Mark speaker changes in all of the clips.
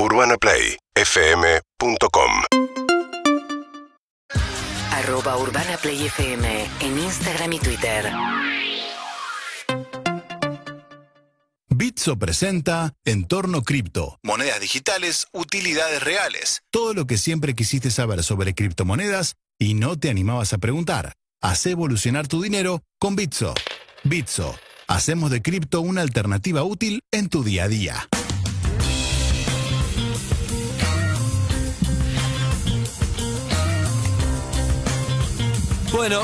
Speaker 1: UrbanaPlayFM.com
Speaker 2: Arroba Urbana Play FM en Instagram y Twitter.
Speaker 3: Bitso presenta Entorno Cripto. Monedas digitales, utilidades reales. Todo lo que siempre quisiste saber sobre criptomonedas y no te animabas a preguntar. Haz evolucionar tu dinero con Bitso. Bitso. Hacemos de cripto una alternativa útil en tu día a día.
Speaker 4: Bueno,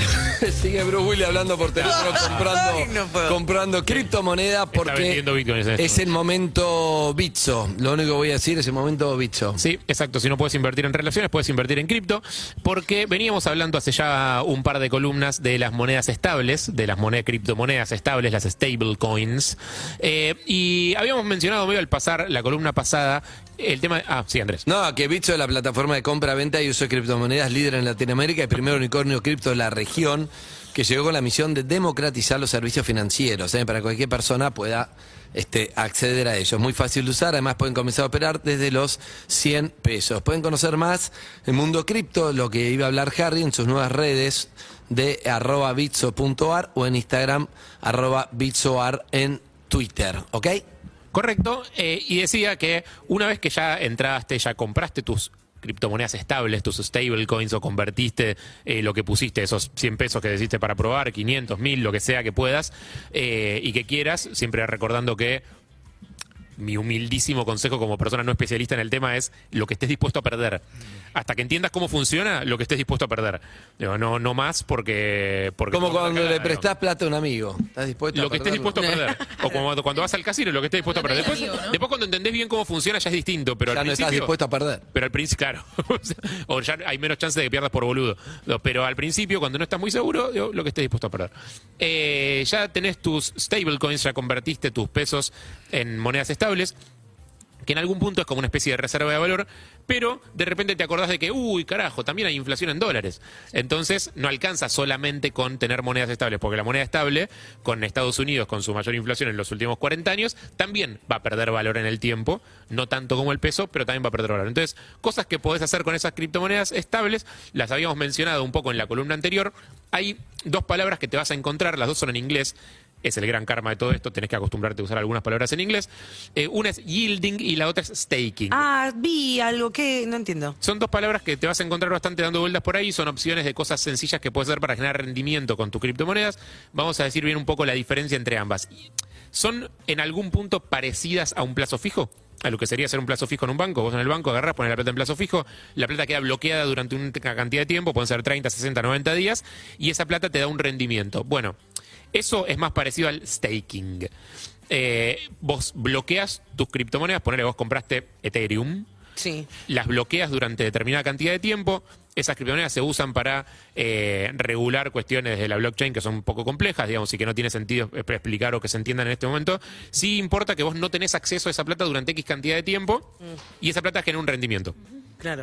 Speaker 4: sigue Bruce Willis hablando por teléfono comprando,
Speaker 5: Ay, no
Speaker 4: comprando criptomonedas porque
Speaker 6: este
Speaker 4: es el momento Bitso. Lo único que voy a decir es el momento Bitso.
Speaker 6: Sí, exacto. Si no puedes invertir en relaciones, puedes invertir en cripto, porque veníamos hablando hace ya un par de columnas de las monedas estables, de las monedas criptomonedas estables, las stable coins, Eh, y habíamos mencionado medio al pasar la columna pasada el tema. ah, sí, Andrés.
Speaker 4: No, que Bitso es la plataforma de compra-venta y uso de criptomonedas líder en Latinoamérica y primer unicornio cripto de la región que llegó con la misión de democratizar los servicios financieros ¿eh? para que cualquier persona pueda este, acceder a ellos. Muy fácil de usar, además pueden comenzar a operar desde los 100 pesos. Pueden conocer más el mundo cripto, lo que iba a hablar Harry en sus nuevas redes de arroba bitso.ar o en Instagram arroba bitsoar en Twitter, ¿ok?
Speaker 6: Correcto. eh, y decía que una vez que ya entraste, ya compraste tus criptomonedas estables, tus stable coins o convertiste eh, lo que pusiste, esos 100 pesos que deciste para probar, 500, 1000, lo que sea que puedas eh, y que quieras, siempre recordando que mi humildísimo consejo como persona no especialista en el tema es lo que estés dispuesto a perder. Hasta que entiendas cómo funciona, lo que estés dispuesto a perder. Digo, no, no más porque... porque
Speaker 4: Como cuando le prestás plata a un amigo. ¿Estás dispuesto a
Speaker 6: Lo que estés dispuesto a perder. O como cuando vas al casino, lo que estés dispuesto a perder. Después, después cuando entendés bien cómo funciona ya es distinto, pero
Speaker 4: Ya
Speaker 6: al
Speaker 4: no estás dispuesto a perder.
Speaker 6: Pero al principio, claro. o ya hay menos chance de que pierdas por boludo. Pero al principio, cuando no estás muy seguro, digo, lo que estés dispuesto a perder. Eh, ya tenés tus stablecoins, ya convertiste tus pesos en monedas estables que en algún punto es como una especie de reserva de valor, pero de repente te acordás de que, uy, carajo, también hay inflación en dólares. Entonces no alcanza solamente con tener monedas estables, porque la moneda estable, con Estados Unidos, con su mayor inflación en los últimos 40 años, también va a perder valor en el tiempo, no tanto como el peso, pero también va a perder valor. Entonces, cosas que podés hacer con esas criptomonedas estables, las habíamos mencionado un poco en la columna anterior. Hay dos palabras que te vas a encontrar, las dos son en inglés, es el gran karma de todo esto, tenés que acostumbrarte a usar algunas palabras en inglés. Eh, una es yielding y la otra es staking.
Speaker 5: Ah, vi algo que no entiendo.
Speaker 6: Son dos palabras que te vas a encontrar bastante dando vueltas por ahí, son opciones de cosas sencillas que puedes hacer para generar rendimiento con tus criptomonedas. Vamos a decir bien un poco la diferencia entre ambas. ¿Son en algún punto parecidas a un plazo fijo? A lo que sería hacer un plazo fijo en un banco. Vos en el banco agarrás, pones la plata en plazo fijo, la plata queda bloqueada durante una cantidad de tiempo, pueden ser 30, 60, 90 días, y esa plata te da un rendimiento. Bueno, eso es más parecido al staking. Eh, vos bloqueas tus criptomonedas, ponele, vos compraste Ethereum,
Speaker 5: Sí.
Speaker 6: las bloqueas durante determinada cantidad de tiempo. Esas criptomonedas se usan para eh, regular cuestiones de la blockchain que son un poco complejas, digamos, y que no tiene sentido explicar o que se entiendan en este momento. Sí importa que vos no tenés acceso a esa plata durante X cantidad de tiempo y esa plata genera un rendimiento.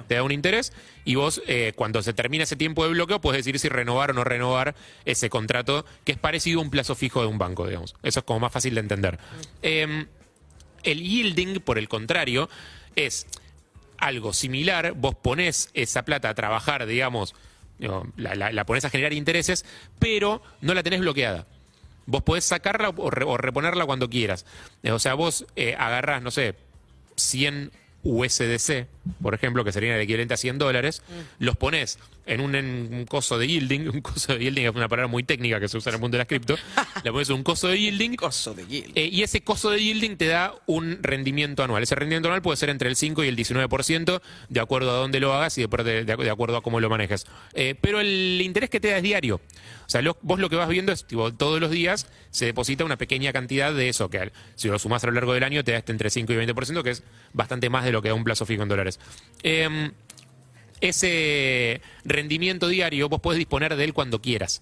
Speaker 6: Te da un interés y vos, eh, cuando se termina ese tiempo de bloqueo, puedes decidir si renovar o no renovar ese contrato, que es parecido a un plazo fijo de un banco, digamos. Eso es como más fácil de entender. Eh, el yielding, por el contrario, es algo similar. Vos ponés esa plata a trabajar, digamos, la, la, ponés a generar intereses, pero no la tenés bloqueada. Vos podés sacarla o reponerla cuando quieras. Eh, O sea, vos eh, agarrás, no sé, 100 USDC, por ejemplo, que serían el equivalente a 100 dólares, los pones en un, en un coso de yielding, un coso de yielding es una palabra muy técnica que se usa en el mundo de las cripto, le pones un coso de yielding
Speaker 5: de
Speaker 6: eh, y ese costo de yielding te da un rendimiento anual. Ese rendimiento anual puede ser entre el 5 y el 19%, de acuerdo a dónde lo hagas y de, de- de acuerdo a cómo lo manejes. Eh, pero el interés que te da es diario. O sea, lo- vos lo que vas viendo es, tipo, todos los días se deposita una pequeña cantidad de eso, que si lo sumás a lo largo del año te da este entre 5 y 20%, que es bastante más de lo que da un plazo fijo en dólares. Em, ese rendimiento diario vos podés disponer de él cuando quieras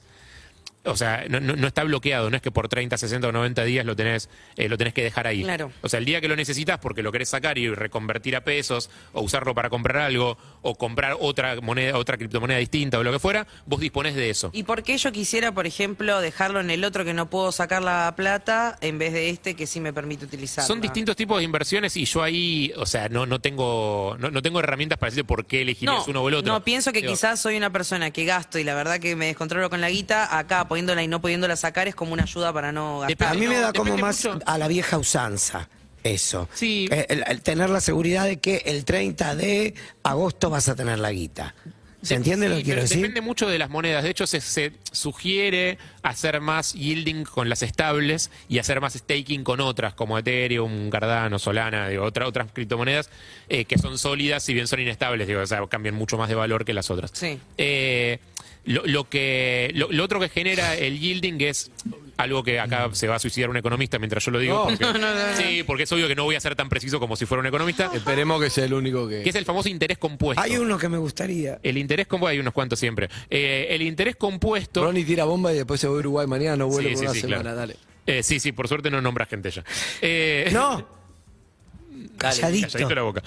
Speaker 6: o sea, no, no- no está bloqueado, no es que por 30, 60 o 90 días lo tenés, eh, lo tenés que dejar ahí.
Speaker 5: Claro.
Speaker 6: O sea, el día que lo necesitas porque lo querés sacar y reconvertir a pesos, o usarlo para comprar algo, o comprar otra moneda, otra criptomoneda distinta o lo que fuera, vos disponés de eso.
Speaker 5: ¿Y por qué yo quisiera, por ejemplo, dejarlo en el otro que no puedo sacar la plata en vez de este que sí me permite utilizar?
Speaker 6: Son distintos tipos de inversiones y yo ahí, o sea, no, no tengo no, no tengo herramientas para decir por qué elegirías
Speaker 5: No,
Speaker 6: uno o el otro.
Speaker 5: no, pienso que
Speaker 6: Digo,
Speaker 5: quizás soy una persona que gasto y la verdad que me descontrolo con la guita, acá poniéndola y no pudiéndola sacar es como una ayuda para no gastar.
Speaker 1: A mí me da como más
Speaker 6: mucho.
Speaker 1: a la vieja usanza. Eso.
Speaker 6: Sí.
Speaker 1: Eh, El, el tener la seguridad de que el 30 de agosto vas a tener la guita. ¿Se entiende lo que quiero decir?
Speaker 6: Depende mucho de las monedas. De hecho, se, se sugiere hacer más yielding con las estables y hacer más staking con otras, como Ethereum, Cardano, Solana, digo, otra- otras criptomonedas eh, que son sólidas, si bien son inestables, digo, o sea, cambian mucho más de valor que las otras.
Speaker 5: Sí.
Speaker 6: Eh, lo, lo que, lo, lo otro que genera el yielding es algo que acá se va a suicidar un economista mientras yo lo digo.
Speaker 4: No.
Speaker 6: porque- Sí, porque es obvio que no voy a ser tan preciso como si fuera un economista.
Speaker 4: Esperemos que sea el único que.
Speaker 6: Que es el famoso interés compuesto.
Speaker 1: Hay uno que me gustaría.
Speaker 6: El interés compuesto, hay unos cuantos siempre. Eh, el interés compuesto.
Speaker 4: Ronnie tira bomba y después se va a Uruguay mañana, no vuelve
Speaker 6: Sí,
Speaker 4: por
Speaker 6: sí,
Speaker 4: una
Speaker 6: sí,
Speaker 4: semana,
Speaker 6: claro.
Speaker 4: dale.
Speaker 6: Eh, sí, sí, por suerte no nombras gente ya. Eh,
Speaker 1: No. Calladito.
Speaker 6: calladito la boca.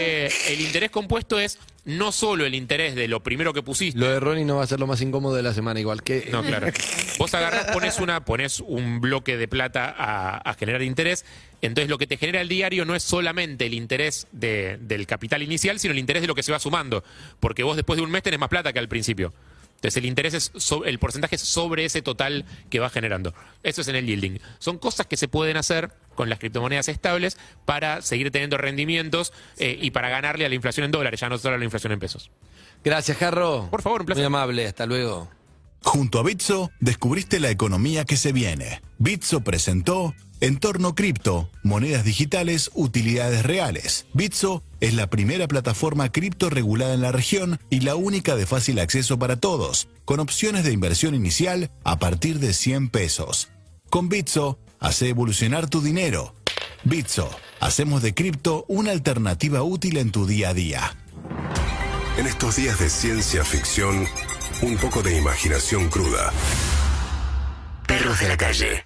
Speaker 6: Eh, el interés compuesto es no solo el interés de lo primero que pusiste.
Speaker 4: Lo de Ronnie no va a ser lo más incómodo de la semana, igual que.
Speaker 6: No, claro. Vos agarrás, pones una, pones un bloque de plata a, a generar interés. Entonces lo que te genera el diario no es solamente el interés de- del capital inicial, sino el interés de lo que se va sumando. Porque vos después de un mes tenés más plata que al principio. Entonces el interés es so- el porcentaje es sobre ese total que va generando. Eso es en el yielding. Son cosas que se pueden hacer con las criptomonedas estables para seguir teniendo rendimientos eh, y para ganarle a la inflación en dólares, ya no solo a la inflación en pesos.
Speaker 4: Gracias, Jarro.
Speaker 6: Por favor, un placer.
Speaker 4: Muy amable, hasta luego.
Speaker 3: Junto a Bitso, descubriste la economía que se viene. Bitso presentó Entorno Cripto, monedas digitales, utilidades reales. Bitso es la primera plataforma cripto regulada en la región y la única de fácil acceso para todos, con opciones de inversión inicial a partir de 100 pesos. Con Bitso, hace evolucionar tu dinero. Bitso, hacemos de cripto una alternativa útil en tu día a día.
Speaker 7: En estos días de ciencia ficción, un poco de imaginación cruda.
Speaker 2: Perros de la calle.